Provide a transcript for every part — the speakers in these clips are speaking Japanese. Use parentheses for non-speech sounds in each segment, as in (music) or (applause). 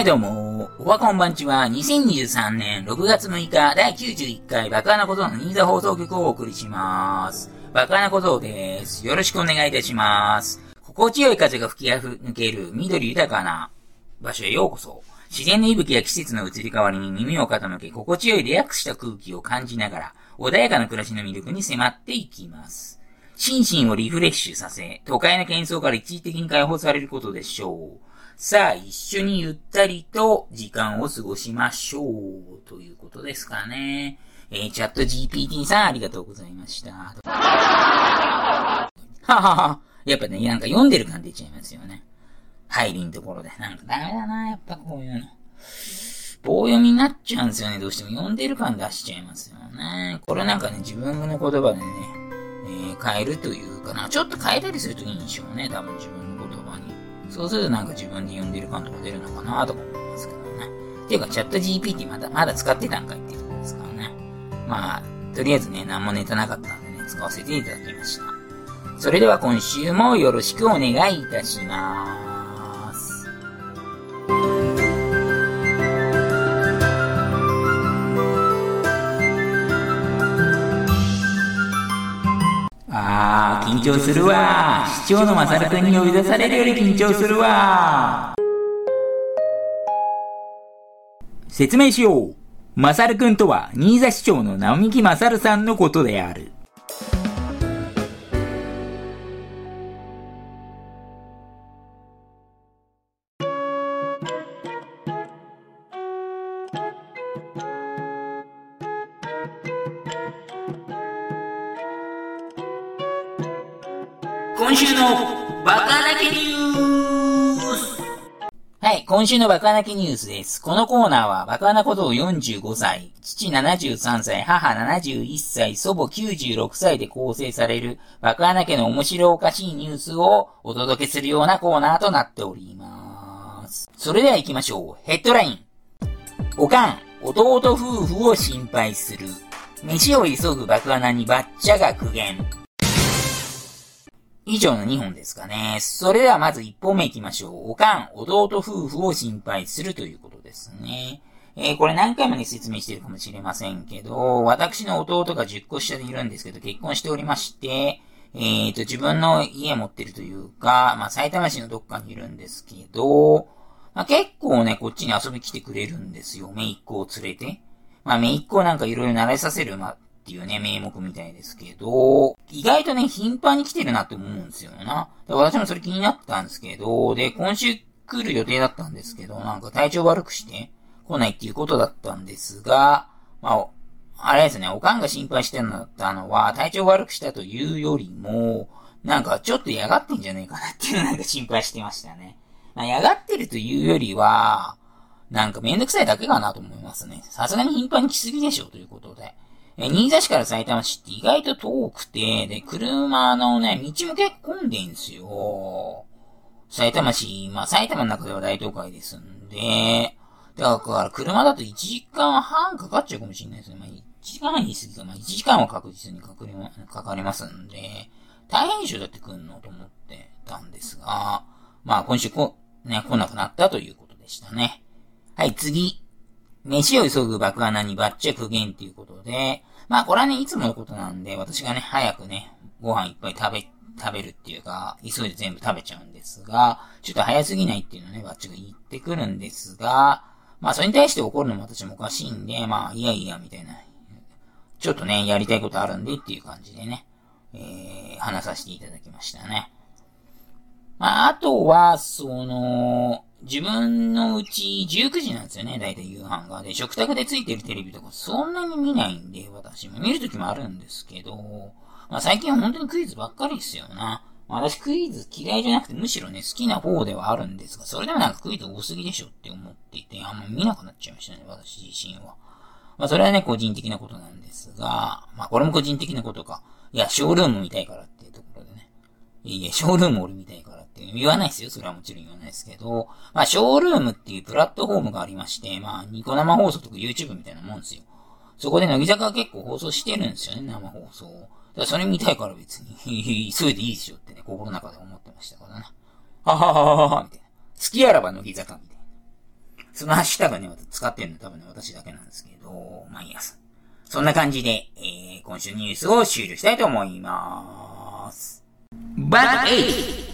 はいどうも、おはこんばんちは、2023年6月6日第91回バカなことの新座放送局をお送りします。バカなことです。よろしくお願いいたします。心地よい風が吹き抜ける緑豊かな場所へようこそ。自然の息吹や季節の移り変わりに耳を傾け、心地よいリラックスした空気を感じながら、穏やかな暮らしの魅力に迫っていきます。心身をリフレッシュさせ、都会の喧騒から一時的に解放されることでしょう。さあ、一緒にゆったりと時間を過ごしましょう。ということですかね。えー、チャット GPT さんありがとうございました。ははは。やっぱね、なんか読んでる感出ちゃいますよね。入りんところで。なんかダメだな、やっぱこういうの。棒読みになっちゃうんですよね。どうしても読んでる感出しちゃいますよね。これなんかね、自分の言葉でね、えー、変えるというかな。ちょっと変えたりするといいんでしょうね。多分自分。そうするとなんか自分で読んでる感とか出るのかなとか思いますけどね。ていうか、チャット GPT まだ、まだ使ってたんかいっていうところですからね。まあ、とりあえずね、何もネタなかったんでね、使わせていただきました。それでは今週もよろしくお願いいたします。緊張するわ。市長のマサル君に呼び出されるより緊張するわ。説明しよう。マサル君とは、新座市長の直木マサルさんのことである。今週のバカだけニュースはい、今週のバカなきニュースです。このコーナーは、バカなことを45歳、父73歳、母71歳、祖母96歳で構成される、バカな家の面白おかしいニュースをお届けするようなコーナーとなっております。それでは行きましょう。ヘッドライン。おかん、弟夫婦を心配する。飯を急ぐ爆穴にバッチャが苦言。以上の2本ですかね。それではまず1本目行きましょう。おかん、弟夫婦を心配するということですね。えー、これ何回もね説明してるかもしれませんけど、私の弟が10個下でいるんですけど、結婚しておりまして、えーと、自分の家持ってるというか、まあ、埼玉市のどっかにいるんですけど、まあ、結構ね、こっちに遊び来てくれるんですよ。姪っ子を連れて。まあ、姪っ子なんかいろいろ慣れさせる、まあ、っていうね、名目みたいですけど、意外とね、頻繁に来てるなって思うんですよな。私もそれ気になったんですけど、で、今週来る予定だったんですけど、なんか体調悪くして来ないっていうことだったんですが、まあ、あれですね、おかんが心配してるのだったのは、体調悪くしたというよりも、なんかちょっと嫌がってんじゃねえかなっていうなんか心配してましたね。まあ、嫌がってるというよりは、なんかめんどくさいだけかなと思いますね。さすがに頻繁に来すぎでしょということで。え、新座市から埼玉市って意外と遠くて、で、車のね、道も結構混んでんすよ。埼玉市、まあ埼玉の中では大都会ですんで、だから車だと1時間半かかっちゃうかもしれないですね。まあ1時間半に過ぎか、まあ1時間は確実にかかりまかかりますんで、大変でしょだって来んのと思ってたんですが、まあ今週こ、ね、来なくなったということでしたね。はい、次。飯を急ぐ爆穴にバッチャ苦言っていうことで、まあこれはね、いつものことなんで、私がね、早くね、ご飯いっぱい食べ、食べるっていうか、急いで全部食べちゃうんですが、ちょっと早すぎないっていうのね、バッチが言ってくるんですが、まあそれに対して怒るのも私もおかしいんで、まあいやいや、みたいな。ちょっとね、やりたいことあるんでっていう感じでね、えー、話させていただきましたね。まああとは、その、自分のうち19時なんですよね、だいたい夕飯が。で、食卓でついてるテレビとかそんなに見ないんで、私も見るときもあるんですけど、まあ最近は本当にクイズばっかりですよな。私クイズ嫌いじゃなくてむしろね、好きな方ではあるんですが、それでもなんかクイズ多すぎでしょって思っていて、あんま見なくなっちゃいましたね、私自身は。まあそれはね、個人的なことなんですが、まあこれも個人的なことか。いや、ショールーム見たいからっていうところでね。いやいや、ショールーム俺見たいから言わないですよ。それはもちろん言わないですけど、まあ、ショールームっていうプラットフォームがありまして、まあ、ニコ生放送とか YouTube みたいなもんですよ。そこで乃木坂が結構放送してるんですよね、生放送。だからそれ見たいから別に、(laughs) 急いでいいでしょってね、心の中で思ってましたからね。ははははは、みたいな。好きあらば乃木坂、みたいな。そのハッシュタグね、使ってるの多分ね、私だけなんですけど、まあいいやす。そんな感じで、えー、今週ニュースを終了したいと思います。バッエイ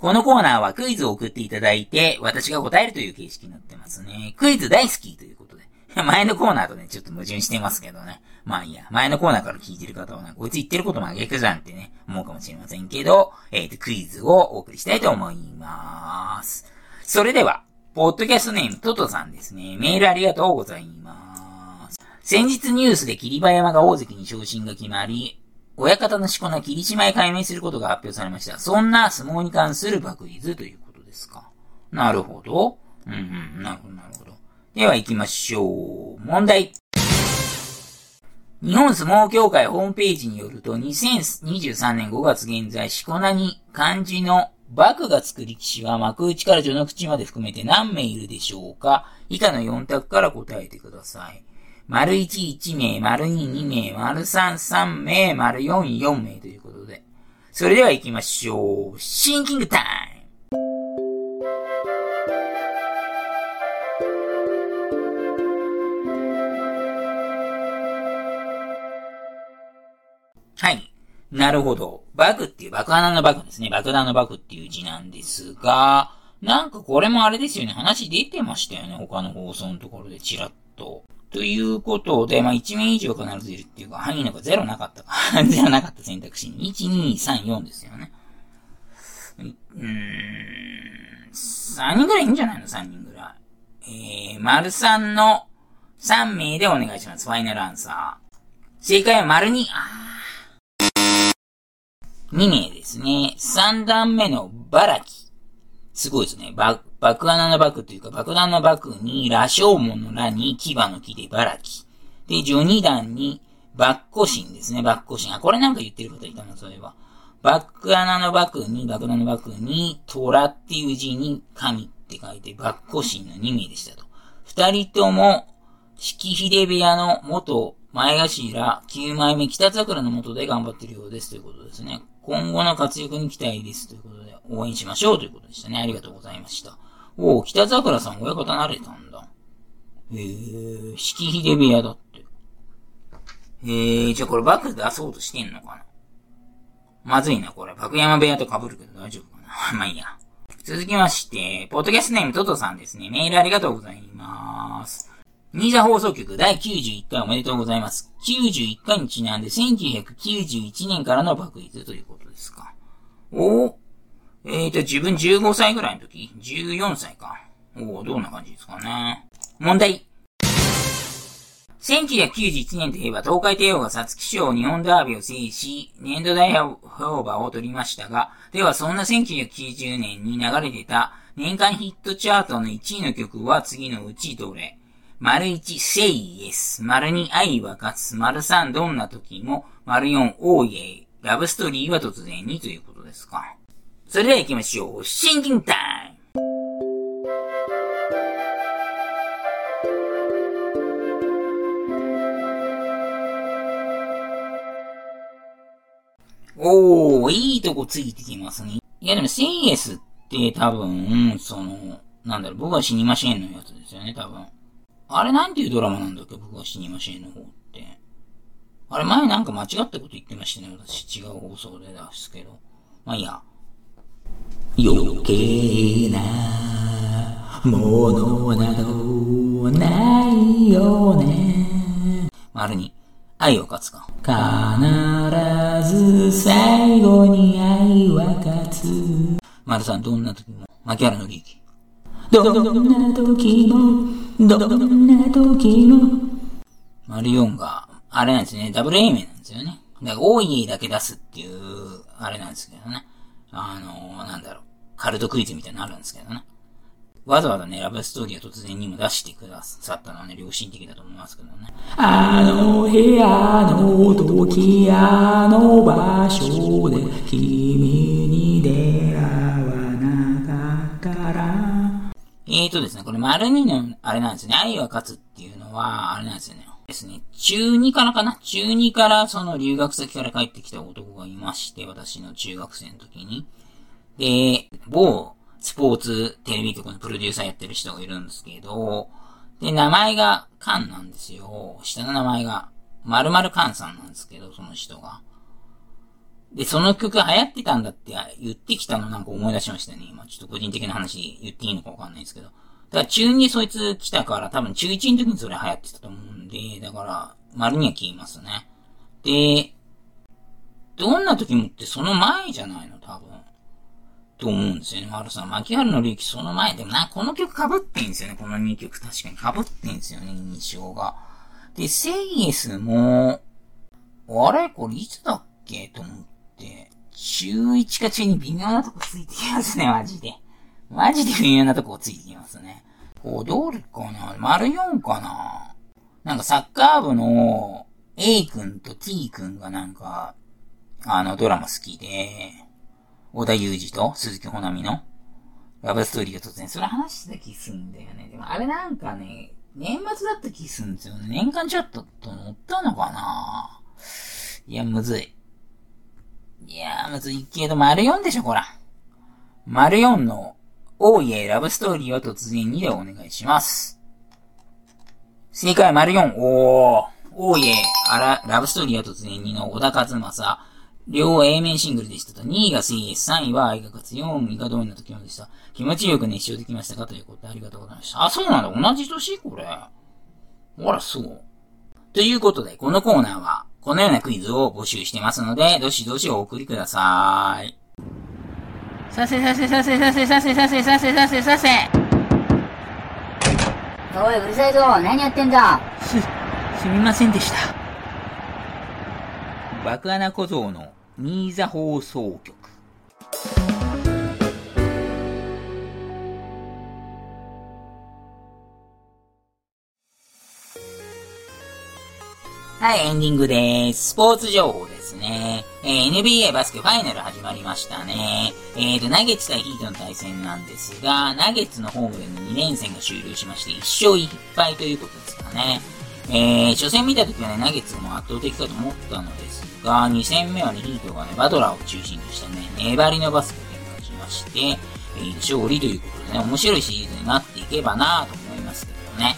このコーナーはクイズを送っていただいて、私が答えるという形式になってますね。クイズ大好きということで。(laughs) 前のコーナーとね、ちょっと矛盾してますけどね。まあいいや、前のコーナーから聞いてる方はね、こいつ言ってること真逆じゃんってね、思うかもしれませんけど、えっ、ー、と、クイズをお送りしたいと思います。それでは、ポッドキャストネームトトさんですね。メールありがとうございます。先日ニュースで霧馬山が大関に昇進が決まり、親方のしこ名霧島へ解明することが発表されました。そんな相撲に関する爆率ということですか。なるほど。うんうん、なるほど、なるほど。では行きましょう。問題。日本相撲協会ホームページによると、2023年5月現在、しこ名に漢字の幕がつく力士は幕内から序の口まで含めて何名いるでしょうか以下の4択から答えてください。丸1、1名、丸2、2名、丸3、3名、丸4、4名ということで。それでは行きましょう。シンキングタイムはい。なるほど。バグっていう爆弾のバグですね。爆弾のバグっていう字なんですが、なんかこれもあれですよね。話出てましたよね。他の放送のところでチラッと。ということで、まあ、1名以上必ずいるっていうか、範囲なんか0なかったか。0なかった選択肢に。1、2、3、4ですよね。うーん、3人ぐらいいいんじゃないの ?3 人ぐらい。えー、丸3の3名でお願いします。ファイナルアンサー。正解は丸2。あー。2名ですね。3段目のバラキ。すごいですね。バ爆穴の爆というか、爆弾の爆に、羅生門の羅に、牙の木で茨城。で、序二段に、バッコシンですね、バッコシン。あ、これなんか言ってる方いたな、それは。バック穴のバクに、爆弾のバクに、虎っていう字に、神って書いて、バッコシンの2名でしたと。二人とも、四季秀部屋の元前頭9枚目北桜の元で頑張ってるようですということですね。今後の活躍に期待ですということで、応援しましょうということでしたね。ありがとうございました。おお、北桜さん親方なれたんだ。へえ、四季秀部屋だって。へえ、じゃあこれバック出そうとしてんのかなまずいな、これ。爆山部屋と被るけど大丈夫かな (laughs) まあいいや。続きまして、ポッドキャストネームトトさんですね。メールありがとうございます。新座放送局第91回おめでとうございます。91回にちなんで1991年からの爆率ということですか。おお、えーと、自分15歳ぐらいの時 ?14 歳か。おおどんな感じですかね。問題。1991年といえば、東海帝王が皐月賞日本ダービーを制し、年度大評価を取りましたが、ではそんな1990年に流れてた年間ヒットチャートの1位の曲は次のうちどれ？丸1、Say Yes。丸2、愛は勝つ。丸3、どんな時も。丸4、Oh Yeah。ラブストーリーは突然にということですか。それでは行きましょう。シンキングタイムおー、いいとこついてきますね。いやでも、セイエスって多分、その、なんだろう、僕は死にませんのやつですよね、多分。あれなんていうドラマなんだっけ？僕は死にませんの方って。あれ前なんか間違ったこと言ってましたね、私違う放送で出すけど。まあいいや。余計なものなどないよね。丸に、愛を勝つか。必ず最後に愛は勝つ。丸さん、どんな時も、牧原の利益。どんな時も、どんな時も。丸4が、あれなんですね、ダブル A 面なんですよね。だから、多いだけ出すっていう、あれなんですけどね。あのー、なんだろう。カルトクイズみたいなのあるんですけどね。わざわざね、ラブストーリーを突然にも出してくださったのはね、良心的だと思いますけどね。あの部屋の時、あの場所で君に出えーとですね、これ丸二の、あれなんですね、愛は勝つっていうのは、あれなんですよね。ですね、中2からかな？中2からその留学先から帰ってきた男がいまして、私の中学生の時に。で、某スポーツテレビ局のプロデューサーやってる人がいるんですけど、で、名前がカンなんですよ。下の名前が、〇〇カンさんなんですけど、その人が。で、その曲流行ってたんだって言ってきたのなんか思い出しましたね。今、ちょっと個人的な話言っていいのかわかんないですけど。だから中にそいつ来たから多分中1の時にそれ流行ってたと思うんで、だから、丸には消えますね。で、どんな時もってその前じゃないの多分。と思うんですよね、丸さん。牧原の利益その前でもな、この曲被ってんですよね、この2曲確かに被ってんですよね、印象が。で、セイエスも、あれ？これいつだっけ？と思って、中1か中2微妙なとこついてきますね、マジで。マジで微妙なとこついてきますね。踊るかな？丸4かな？なんかサッカー部の A 君と T 君がなんか、あのドラマ好きで、小田裕二と鈴木ほなみのラブストーリーが突然、それ話してた気すんだよね。でもあれなんかね、年末だった気すんですよね。年間チャットと乗ったのかな？いや、むずい。いやーむずいけど、丸4でしょ、こら。丸4の、おいえ、ラブストーリーは突然にでお願いします。正解、丸4。おー。おいえ、あら、ラブストーリーは突然にの小田和正。両 A 面シングルでしたと。2位が CS、3位は愛が勝つ、4位がどういな時もでした。気持ちよく熱唱できましたかということでありがとうございました。あ、そうなんだ。同じ年？これ。ほら、そう。ということで、このコーナーは、このようなクイズを募集してますので、どしどしお送りください。させさせさせさせさせさせさせさせさせおい、うるさいぞ。何やってんだ？す、(laughs) すみませんでした。爆穴小僧の新座放送局。はい、エンディングです。スポーツ情報ですね。えー、NBA バスケファイナル始まりましたね。えーと、ナゲッツ対ヒートの対戦なんですが、ナゲッツのホームでの2連戦が終了しまして、1勝1敗ということですかね。えー、初戦見た時はね、ナゲッツも圧倒的かと思ったのですが、2戦目はね、ヒートがね、バトラーを中心としたね、粘りのバスケを展開しまして、えー、勝利ということでね、面白いシリーズになっていけばなぁと思いますけどね。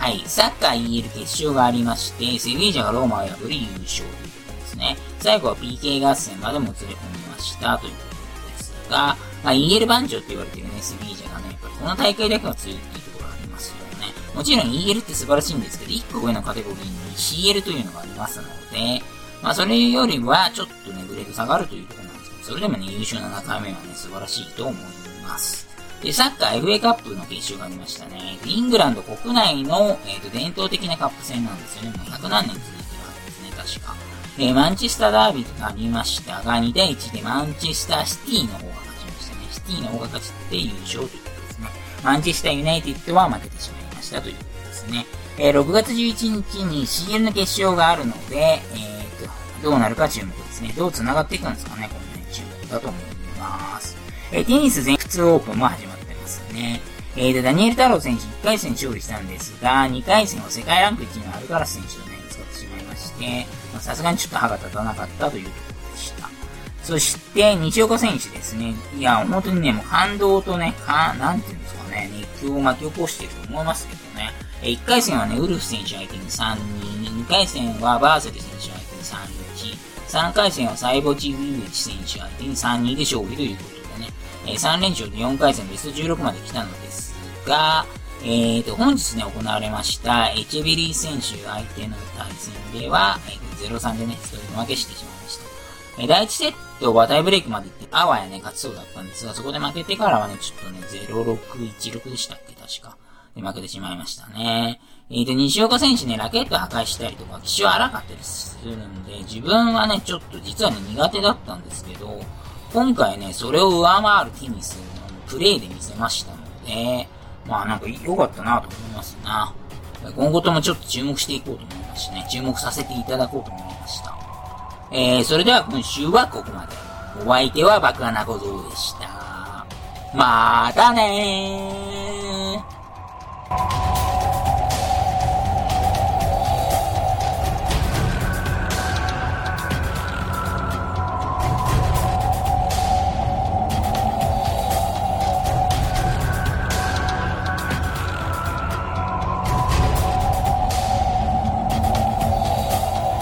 はい、サッカー EL 決勝がありまして、セビージャがローマを破り優勝ということですね。最後は PK 合戦までもつれ込みましたということですが、まあ、EL 番長って言われてるね、セビージャがね、やっぱりこの大会だけは強いっていうところがありますよね。もちろん EL って素晴らしいんですけど、1個上のカテゴリーに CL というのがありますので、まあそれよりはちょっとね、グレード下がるというところなんですけど、それでもね、優秀7回目はね、素晴らしいと思います。で、サッカー FA カップの決勝がありましたね。イングランド国内の、えーと、伝統的なカップ戦なんですよね。もう100何年続いてるわけですね、確か。えマンチェスターダービーとなりましたが、2対1でマンチェスターシティの方が勝ちましたね。シティの方が勝ちって優勝ということですね。マンチェスターユナイテッドは負けてしまいましたということですね。えー、6月11日に CL の決勝があるので、えーと、どうなるか注目ですね。どう繋がっていくんですかね、このね、注目だと思います。えー、テニス全仏オープンも始まってますね。えー、で、ダニエル太郎選手1回戦勝利したんですが、2回戦は世界ランク1位のアルカラス選手とね、使ってしまいまして、さすがにちょっと歯が立たなかったというところでした。そして、西岡選手ですね。いや、本当にね、もう感動とね、か、なんていうんですかね、熱狂を巻き起こしていると思いますけどね。え1回戦はね、ウルフ選手相手に3-2、2回戦はバーセル選手相手に3-1、3回戦はサイボチ・ウィルチ選手相手に3-2で勝利ということえ、3連勝で4回戦ベスト16まで来たのですが、えーと、本日ね、行われました、エチェベリー選手相手の対戦では、えー、0-3でね、ストレート負けしてしまいました。えー、第1セットはタイブレイクまで行って、あわやね、勝ちそうだったんですが、そこで負けてからはね、ちょっとね、0-6-1-6でしたっけ、確か。で、負けてしまいましたね。えーと、西岡選手ね、ラケット破壊したりとか、機種荒かったりするんで、自分はね、ちょっと実はね、苦手だったんですけど、今回ね、それを上回るテニスのプレイで見せましたので、まあなんか良かったなと思いますな。今後ともちょっと注目していこうと思いますしね、注目させていただこうと思いました。えー、それでは今週はここまで。お相手は爆穴小僧でした。またねー